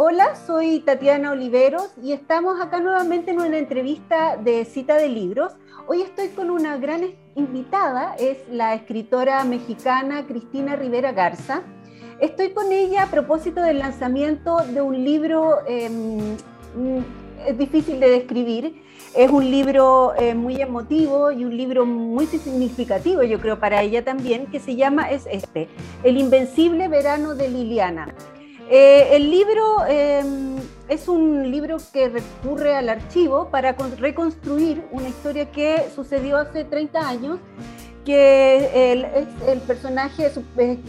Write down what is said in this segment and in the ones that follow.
Hola, soy Tatiana Oliveros y estamos acá nuevamente en una entrevista de cita de libros. Hoy estoy con una gran invitada, es la escritora mexicana Cristina Rivera Garza. Estoy con ella a propósito del lanzamiento de un libro, em, es difícil de describir, es un libro eh, muy emotivo y un libro muy significativo, yo creo, para ella también, que se llama, es este, El Invencible Verano de Liliana. Eh, el libro em, es un libro que recurre al archivo para reconstruir una historia que sucedió hace 30 años, que el, personaje,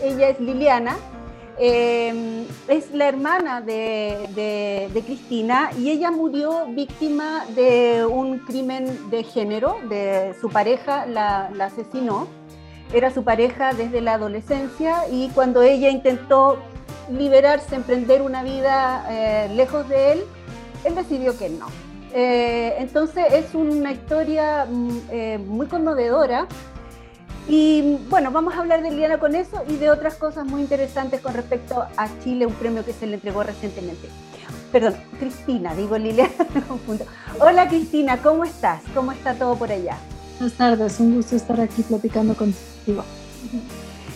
ella es Liliana, em, es la hermana de, Cristina y ella murió víctima de un crimen de género, de su pareja la asesinó, era su pareja desde la adolescencia y cuando ella intentó liberarse, emprender una vida eh, lejos de él, él decidió que no. Eh, entonces es una historia mm, eh, muy conmovedora y bueno, vamos a hablar de Liliana con eso y de otras cosas muy interesantes con respecto a Chile, un premio que se le entregó recientemente. Perdón, Cristina, digo Liliana, me confundo. Hola Cristina, ¿cómo estás? ¿Cómo está todo por allá? Buenas tardes, un gusto estar aquí platicando contigo.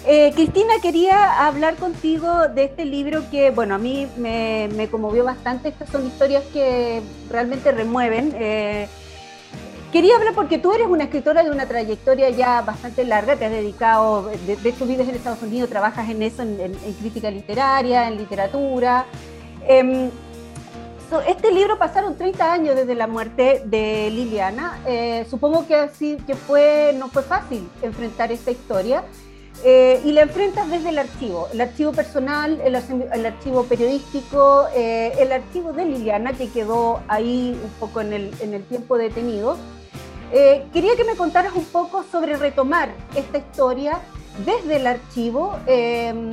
Eh, Cristina, quería hablar contigo de este libro que, bueno, a mí me, conmovió bastante. Estas son historias que realmente remueven. Eh, quería hablar porque tú eres una escritora de una trayectoria ya bastante larga, te has dedicado, de, hecho vives en Estados Unidos, trabajas en eso, en, crítica literaria, en literatura. Em, este libro pasaron 30 años desde la muerte de Liliana. Eh, supongo que así que fue, no fue fácil enfrentar esta historia. Eh, y la enfrentas desde el archivo, el archivo personal, el, archivo periodístico, eh, el archivo de Liliana, que quedó ahí un poco en el, tiempo detenido. Eh, quería que me contaras un poco sobre retomar esta historia desde el archivo, em,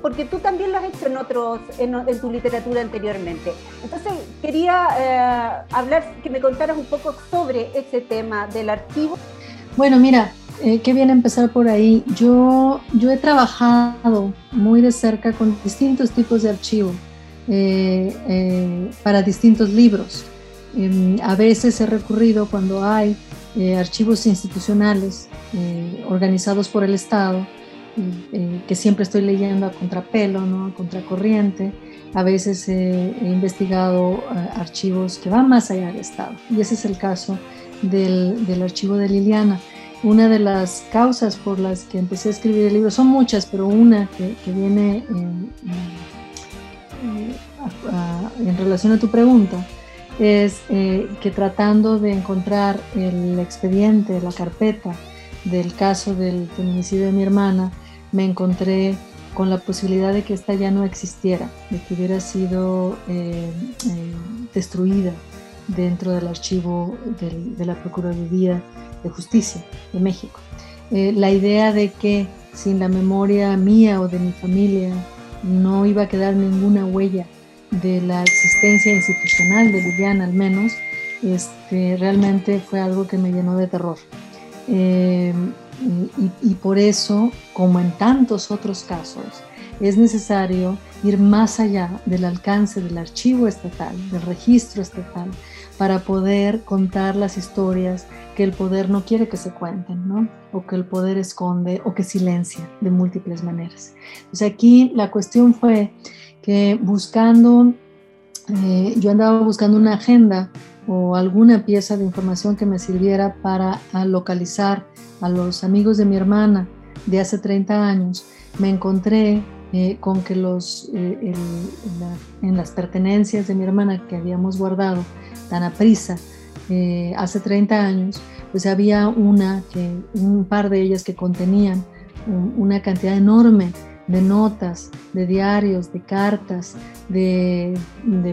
porque tú también lo has hecho en, otros, en, en tu literatura anteriormente. Entonces, quería hablar, que me contaras un poco sobre ese tema del archivo. Bueno, mira, eh, qué bien empezar por ahí. Yo, he trabajado muy de cerca con distintos tipos de archivo eh, eh, para distintos libros. Em, a veces he recurrido cuando hay archivos institucionales organizados por el Estado, que siempre estoy leyendo a contrapelo, ¿no? a contracorriente. A veces he investigado archivos que van más allá del Estado. Y ese es el caso del archivo de Liliana una de las causas por las que empecé a escribir el libro, son muchas, pero una que, viene en, relación a tu pregunta, es eh, que tratando de encontrar el expediente, la carpeta del caso del feminicidio de mi hermana, me encontré con la posibilidad de que esta ya no existiera, de que hubiera sido eh, eh, destruida dentro del archivo de la Procuraduría de Justicia de México. Eh, la idea de que sin la memoria mía o de mi familia no iba a quedar ninguna huella de la existencia institucional de Liliana al menos, este, realmente fue algo que me llenó de terror. Eh, y, y, por eso, como en tantos otros casos, es necesario ir más allá del alcance del archivo estatal, del registro estatal, para poder contar las historias que el poder no quiere que se cuenten, ¿no? O que el poder esconde o que silencia de múltiples maneras. Entonces aquí la cuestión fue que buscando, eh, yo andaba buscando una agenda o alguna pieza de información que me sirviera para localizar a los amigos de mi hermana de hace 30 años, me encontré eh, con que los, eh, en las pertenencias de mi hermana que habíamos guardado tan a prisa eh, hace 30 años, pues había una, que, un par de ellas que contenían una cantidad enorme de notas, de diarios, de cartas, de,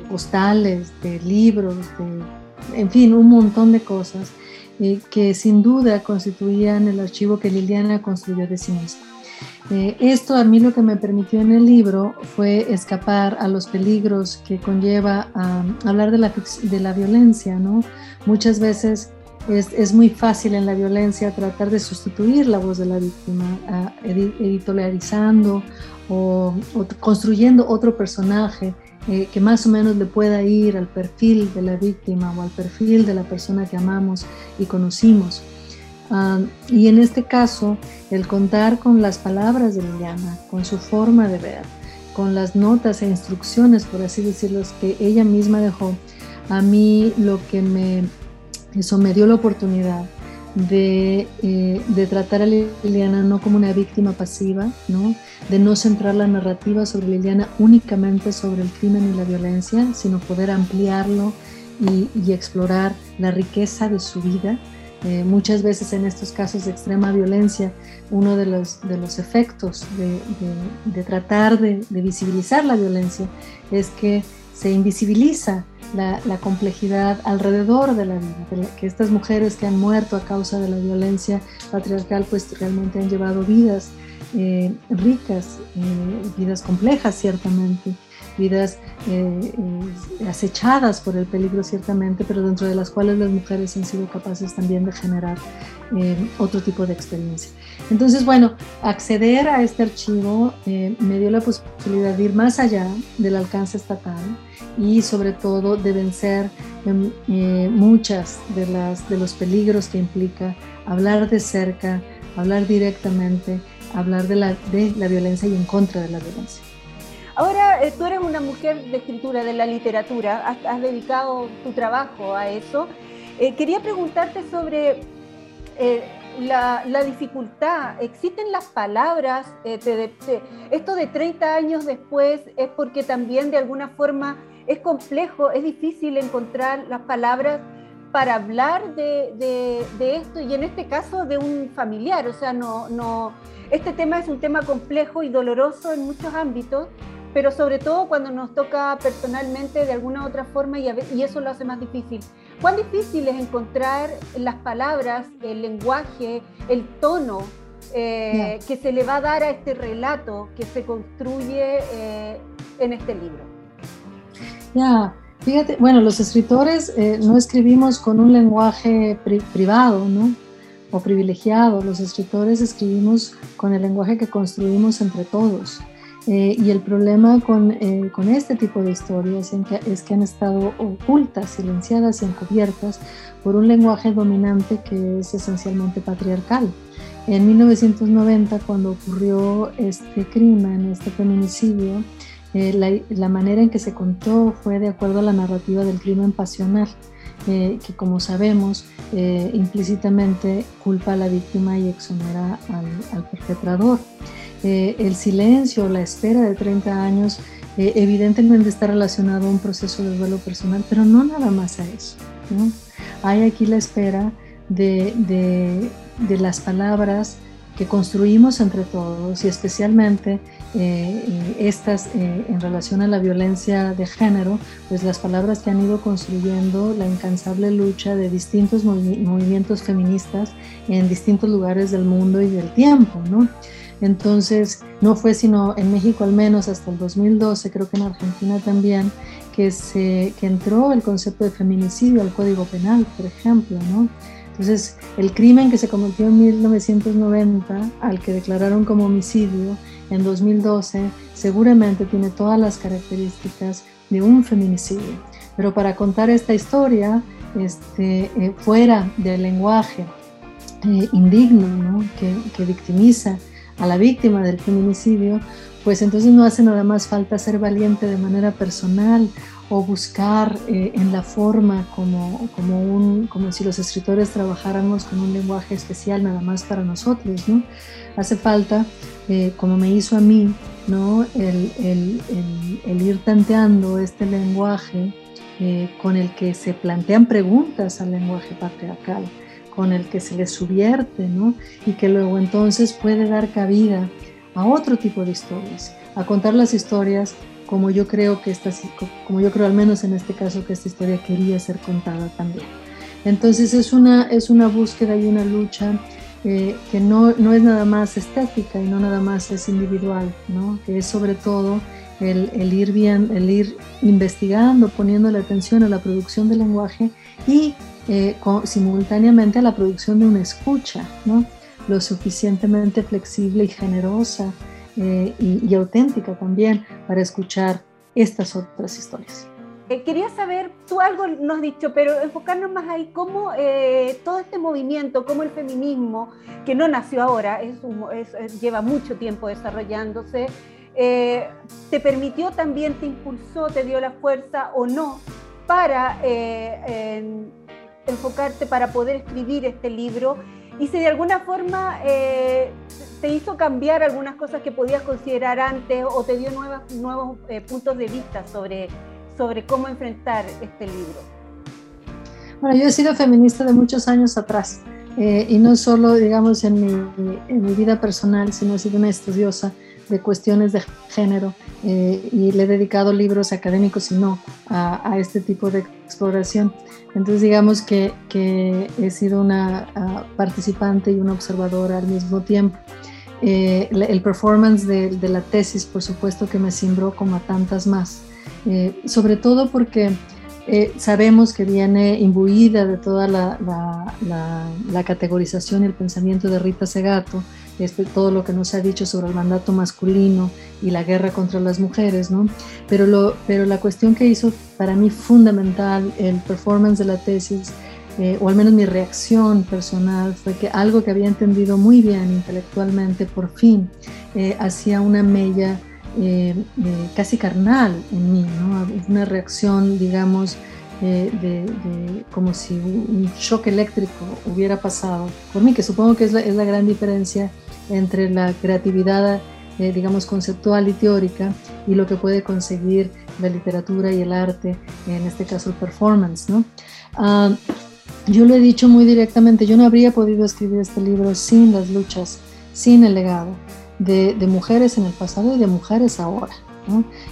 postales, de libros, de, en fin, un montón de cosas que sin duda constituían el archivo que Liliana construyó de sí misma. Eh, esto a mí lo que me permitió en el libro fue escapar a los peligros que conlleva a hablar de la, de la violencia, ¿no? Muchas veces es, es, muy fácil en la violencia tratar de sustituir la voz de la víctima, editorializando o, construyendo otro personaje eh, que más o menos le pueda ir al perfil de la víctima o al perfil de la persona que amamos y conocimos. Y en este caso, el contar con las palabras de Liliana, con su forma de ver, con las notas e instrucciones, por así decirlo, que ella misma dejó, a mí lo que me, eso me dio la oportunidad de, eh, de, tratar a Liliana no como una víctima pasiva, ¿no? de no centrar la narrativa sobre Liliana únicamente sobre el crimen y la violencia, sino poder ampliarlo y, y explorar la riqueza de su vida, eh, muchas veces en estos casos de extrema violencia, uno de los, de los efectos de, tratar de, visibilizar la violencia es que se invisibiliza la, la complejidad alrededor de la vida, que estas mujeres que han muerto a causa de la violencia patriarcal pues realmente han llevado vidas eh, ricas, eh, vidas complejas ciertamente, vidas eh, eh, acechadas por el peligro ciertamente, pero dentro de las cuales las mujeres han sido capaces también de generar eh, otro tipo de experiencia. Entonces, bueno, acceder a este archivo me dio la posibilidad de ir más allá del alcance estatal y sobre todo de vencer em, muchas de, las, de los peligros que implica hablar de cerca, hablar directamente, hablar de la, de la violencia y en contra de la violencia. Ahora, eh, tú eres una mujer de escritura, de la literatura, has, dedicado tu trabajo a eso. Eh, quería preguntarte sobre eh, la, dificultad. ¿Existen las palabras? esto de 30 años después es porque también de alguna forma es complejo, es difícil encontrar las palabras para hablar de, de, esto y en este caso de un familiar. O sea, no, no, este tema es un tema complejo y doloroso en muchos ámbitos pero sobre todo cuando nos toca personalmente de alguna otra forma y, y, eso lo hace más difícil. ¿Cuán difícil es encontrar las palabras, el lenguaje, el tono eh, que se le va a dar a este relato que se construye eh, en este libro? Ya, fíjate, bueno, los escritores eh, no escribimos con un lenguaje privado, ¿no? O privilegiado. Los escritores escribimos con el lenguaje que construimos entre todos. Eh, y el problema con, eh, con, este tipo de historias es que han estado ocultas, silenciadas y encubiertas por un lenguaje dominante que es esencialmente patriarcal. En 1990, cuando ocurrió este crimen, este feminicidio, eh, la, la, manera en que se contó fue de acuerdo a la narrativa del crimen pasional, que como sabemos implícitamente culpa a la víctima y exonera al, al perpetrador. Eh, el silencio, la espera de 30 años, eh, evidentemente está relacionado a un proceso de duelo personal, pero no nada más a eso. Hay aquí la espera de, de, las palabras que construimos entre todos y especialmente eh, estas en relación a la violencia de género, pues las palabras que han ido construyendo la incansable lucha de distintos movimientos feministas en distintos lugares del mundo y del tiempo, ¿no? Entonces, no fue sino en México al menos hasta el 2012, creo que en Argentina también, que, se, que entró el concepto de feminicidio al Código Penal, por ejemplo, ¿no? Entonces, el crimen que se cometió en 1990, al que declararon como homicidio en 2012, seguramente tiene todas las características de un feminicidio. Pero para contar esta historia, este, eh, fuera del lenguaje eh, indigno, ¿no? que, que victimiza a la víctima del feminicidio, pues entonces no hace nada más falta ser valiente de manera personal o buscar eh, en la forma como, como, un, como si los escritores trabajáramos con un lenguaje especial nada más para nosotros, ¿no? Hace falta, eh, como me hizo a mí, ¿no? El, el, el, ir tanteando este lenguaje eh, con el que se plantean preguntas al lenguaje patriarcal con el que se le subvierte, ¿no? Y que luego entonces puede dar cabida a otro tipo de historias, a contar las historias como yo creo que esta, como yo creo al menos en este caso que esta historia quería ser contada también. Entonces es una, es una búsqueda y una lucha eh, que no, no, es nada más estética y no nada más es individual, ¿no? que es sobre todo el, el, ir bien, el ir investigando, poniendo la atención a la producción del lenguaje y eh, simultáneamente a la producción de una escucha, ¿no? lo suficientemente flexible y generosa eh, y, auténtica también para escuchar estas otras historias. Eh, quería saber, tú algo nos has dicho, pero enfocarnos más ahí, cómo eh, todo este movimiento, cómo el feminismo, que no nació ahora, es, lleva mucho tiempo desarrollándose, eh, te permitió también, te impulsó, te dio la fuerza o no para enfocarte, para poder escribir este libro, y si de alguna forma te hizo cambiar algunas cosas que podías considerar antes o te dio nuevos puntos de vista sobre sobre cómo enfrentar este libro? Bueno, yo he sido feminista de muchos años atrás eh, y no solo, digamos, en mi, en mi, vida personal, sino he sido una estudiosa de cuestiones de género eh, y le he dedicado libros académicos y no a, este tipo de exploración. Entonces, digamos que, que he sido una participante y una observadora al mismo tiempo. Eh, el performance de, la tesis, por supuesto, que me cimbró como a tantas más. Eh, sobre todo porque sabemos que viene imbuida de toda la, la, categorización y el pensamiento de Rita Segato, este, todo lo que nos ha dicho sobre el mandato masculino y la guerra contra las mujeres, ¿no? Pero, lo, pero la cuestión que hizo para mí fundamental el performance de la tesis, eh, o al menos mi reacción personal, fue que algo que había entendido muy bien intelectualmente, por fin, hacía una mella eh, eh, casi carnal en mí, ¿no? una reacción, digamos, eh, de, como si un shock eléctrico hubiera pasado por mí, que supongo que es la, es la gran diferencia entre la creatividad, digamos, conceptual y teórica y lo que puede conseguir la literatura y el arte, en este caso el performance. ¿no? Ah, yo lo he dicho muy directamente, yo no habría podido escribir este libro sin las luchas, sin el legado de, mujeres en el pasado y de mujeres ahora.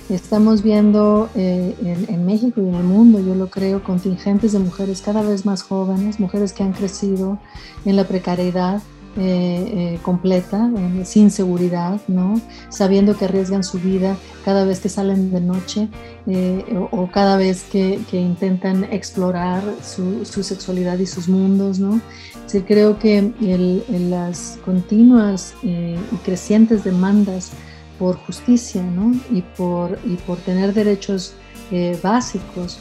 Estamos viendo eh, en, México y en el mundo, yo lo creo, contingentes de mujeres cada vez más jóvenes, mujeres que han crecido en la precariedad, eh, eh, completa, sin seguridad, ¿no? sabiendo que arriesgan su vida cada vez que salen de noche o, cada vez que, intentan explorar su, sexualidad y sus mundos. ¿no? Sí, creo que las continuas y crecientes demandas por justicia y, por, y por tener derechos básicos,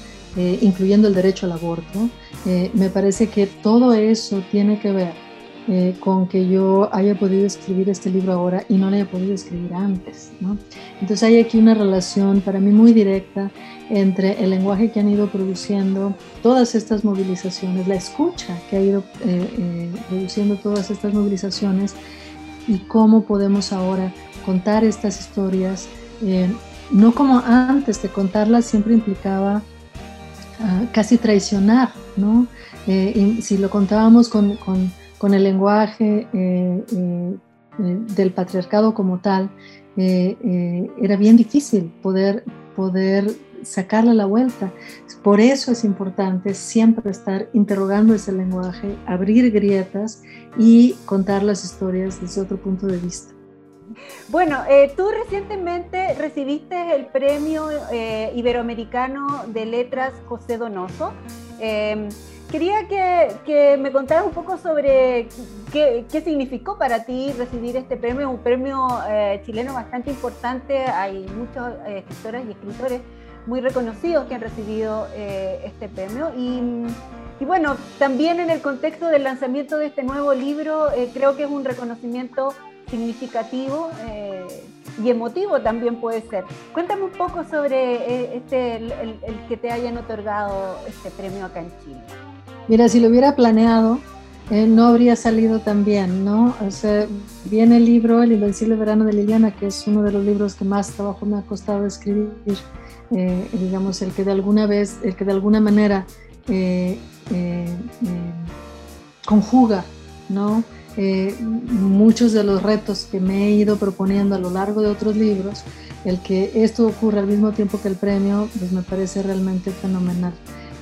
incluyendo el derecho al aborto, me parece que todo eso tiene que ver eh, con que yo haya podido escribir este libro ahora y no lo haya podido escribir antes. ¿no? Entonces hay aquí una relación para mí muy directa entre el lenguaje que han ido produciendo todas estas movilizaciones, la escucha que ha ido eh, eh, produciendo todas estas movilizaciones y cómo podemos ahora contar estas historias, no como antes de contarlas siempre implicaba ah, casi traicionar, ¿no? si lo contábamos con, con el lenguaje eh, eh, eh, del patriarcado como tal, era bien difícil poder, poder sacarle la vuelta. Por eso es importante siempre estar interrogando ese lenguaje, abrir grietas y contar las historias desde otro punto de vista. Bueno, tú recientemente recibiste el premio iberoamericano de letras José Donoso. Quería que, me contaras un poco sobre qué, significó para ti recibir este premio, un premio eh, chileno bastante importante. Hay muchos eh, escritores y escritores muy reconocidos que han recibido eh, este premio. Y, bueno, también en el contexto del lanzamiento de este nuevo libro, creo que es un reconocimiento significativo y emotivo también puede ser. Cuéntame un poco sobre este, el que te hayan otorgado este premio acá en Chile. Mira, si lo hubiera planeado, eh, no habría salido tan bien, ¿no? O sea, viene el libro El Invencible Verano de Liliana, que es uno de los libros que más trabajo me ha costado escribir, eh, digamos, el que de alguna vez, el que de alguna manera eh, conjuga, ¿no? Muchos de los retos que me he ido proponiendo a lo largo de otros libros, el que esto ocurra al mismo tiempo que el premio, pues me parece realmente fenomenal.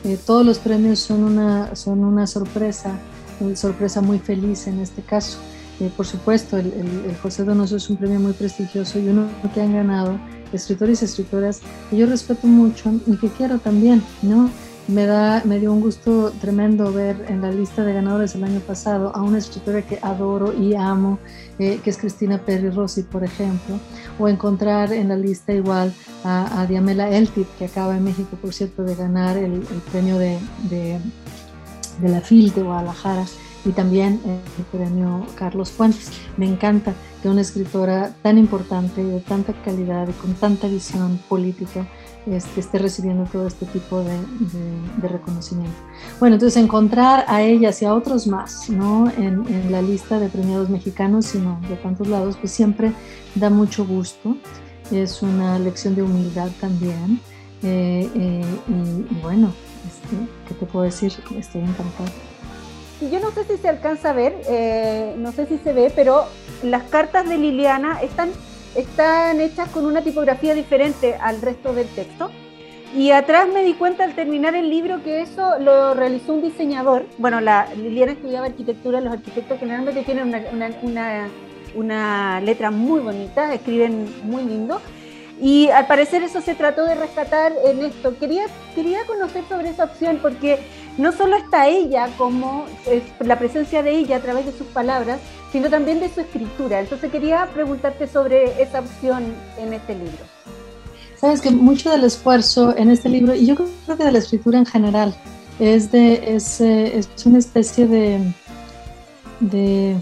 Eh, todos los premios son una, son una sorpresa, una sorpresa muy feliz en este caso. Eh, por supuesto, el, José Donoso es un premio muy prestigioso y uno que han ganado escritores y escritoras que yo respeto mucho y que quiero también, ¿no? Me, da, me dio un gusto tremendo ver en la lista de ganadores el año pasado a una escritora que adoro y amo, eh, que es Cristina Perry Rossi, por ejemplo, o encontrar en la lista igual a, Diamela Eltit, que acaba en México, por cierto, de ganar el, premio de, de, de la FIL de Guadalajara y también el premio Carlos Fuentes. Me encanta que una escritora tan importante, de tanta calidad y con tanta visión política, este, esté recibiendo todo este tipo de, reconocimiento. Bueno, entonces encontrar a ellas y a otros más, ¿no? En, la lista de premiados mexicanos, sino de tantos lados, pues siempre da mucho gusto. Es una lección de humildad también. Eh, eh, y, bueno, este, ¿qué te puedo decir? Estoy encantada. Yo no sé si se alcanza a ver, eh, no sé si se ve, pero las cartas de Liliana están están hechas con una tipografía diferente al resto del texto. Y atrás me di cuenta al terminar el libro que eso lo realizó un diseñador. Bueno, la Liliana estudiaba arquitectura, los arquitectos generalmente tienen una, una, una letra muy bonita, escriben muy lindo. Y al parecer eso se trató de rescatar en esto. Quería, quería conocer sobre esa opción porque no solo está ella como la presencia de ella a través de sus palabras, sino también de su escritura. Entonces quería preguntarte sobre esa opción en este libro. Sabes que mucho del esfuerzo en este libro, y yo creo que de la escritura en general, es, de, es, eh, es una especie de, de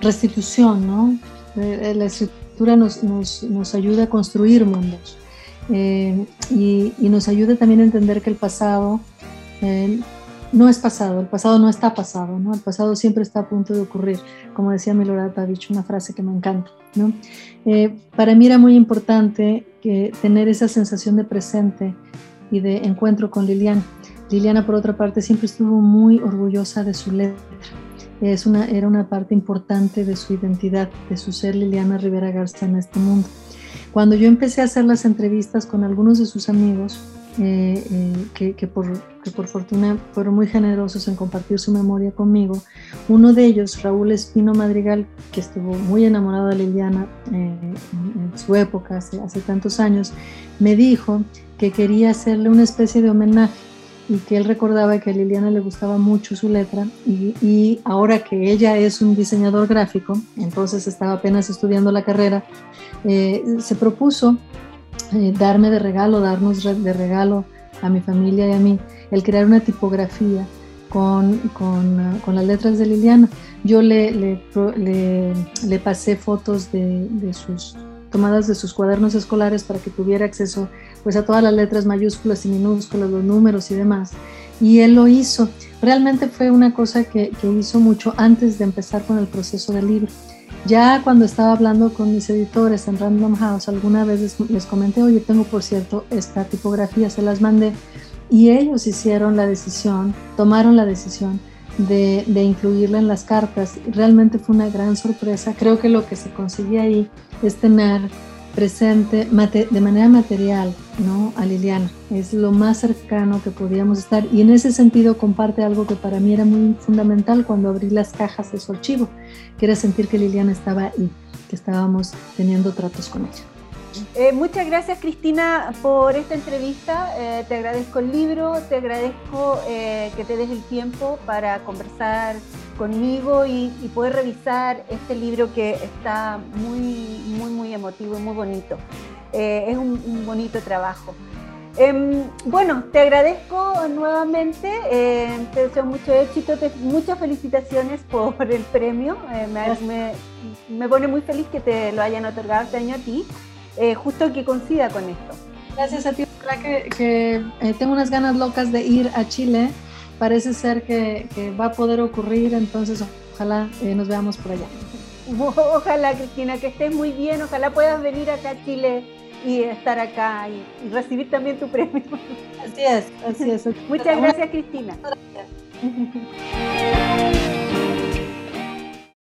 restitución, ¿no? La escritura nos, nos, nos ayuda a construir mundos eh, y, y, nos ayuda también a entender que el pasado eh, no es pasado, el pasado no está pasado, ¿no? El pasado siempre está a punto de ocurrir, como decía Milorad Pavich, una frase que me encanta, ¿no? Eh, para mí era muy importante que tener esa sensación de presente y de encuentro con Liliana. Liliana, por otra parte, siempre estuvo muy orgullosa de su letra. Es una, era una parte importante de su identidad, de su ser Liliana Rivera Garza en este mundo. Cuando yo empecé a hacer las entrevistas con algunos de sus amigos, eh, eh, que, por, por, fortuna fueron muy generosos en compartir su memoria conmigo. Uno de ellos, Raúl Espino Madrigal, que estuvo muy enamorado de Liliana eh, en, su época, hace tantos años, me dijo que quería hacerle una especie de homenaje y que él recordaba que a Liliana le gustaba mucho su letra y, y, ahora que ella es un diseñador gráfico, entonces estaba apenas estudiando la carrera, se propuso eh, darme de regalo, darnos de regalo a mi familia y a mí, el crear una tipografía con, con, uh, con las letras de Liliana. Yo le, le, le, pasé fotos de, de, sus tomadas de sus cuadernos escolares para que tuviera acceso pues a todas las letras mayúsculas y minúsculas, los números y demás. Y él lo hizo. Realmente fue una cosa que, que hizo mucho antes de empezar con el proceso del libro. Ya cuando estaba hablando con mis editores en Random House, alguna vez les, comenté, oye, tengo por cierto esta tipografía, se las mandé, y ellos hicieron la decisión, tomaron la decisión de, de, incluirla en las cartas. Realmente fue una gran sorpresa. Creo que lo que se consigue ahí es tener presente de manera material ¿no? a Liliana. Es lo más cercano que podíamos estar y en ese sentido comparte algo que para mí era muy fundamental cuando abrí las cajas de su archivo, que era sentir que Liliana estaba ahí, que estábamos teniendo tratos con ella. Eh, muchas gracias Cristina por esta entrevista. Eh, te agradezco el libro, te agradezco eh, que te des el tiempo para conversar conmigo y, poder revisar este libro que está muy, muy, muy emotivo y muy bonito. es un, bonito trabajo. Em, bueno, te agradezco nuevamente, te deseo mucho éxito, muchas felicitaciones por el premio. Me, me pone muy feliz que te lo hayan otorgado este año a ti. Eh, justo que coincida con esto. Gracias a ti, que, que eh, tengo unas ganas locas de ir a Chile. Parece ser que, va a poder ocurrir, entonces ojalá eh, nos veamos por allá. Ojalá, Cristina, que estés muy bien, ojalá puedas venir acá a Chile y estar acá y, recibir también tu premio. Así es, así es. Muchas gracias, Cristina. Gracias.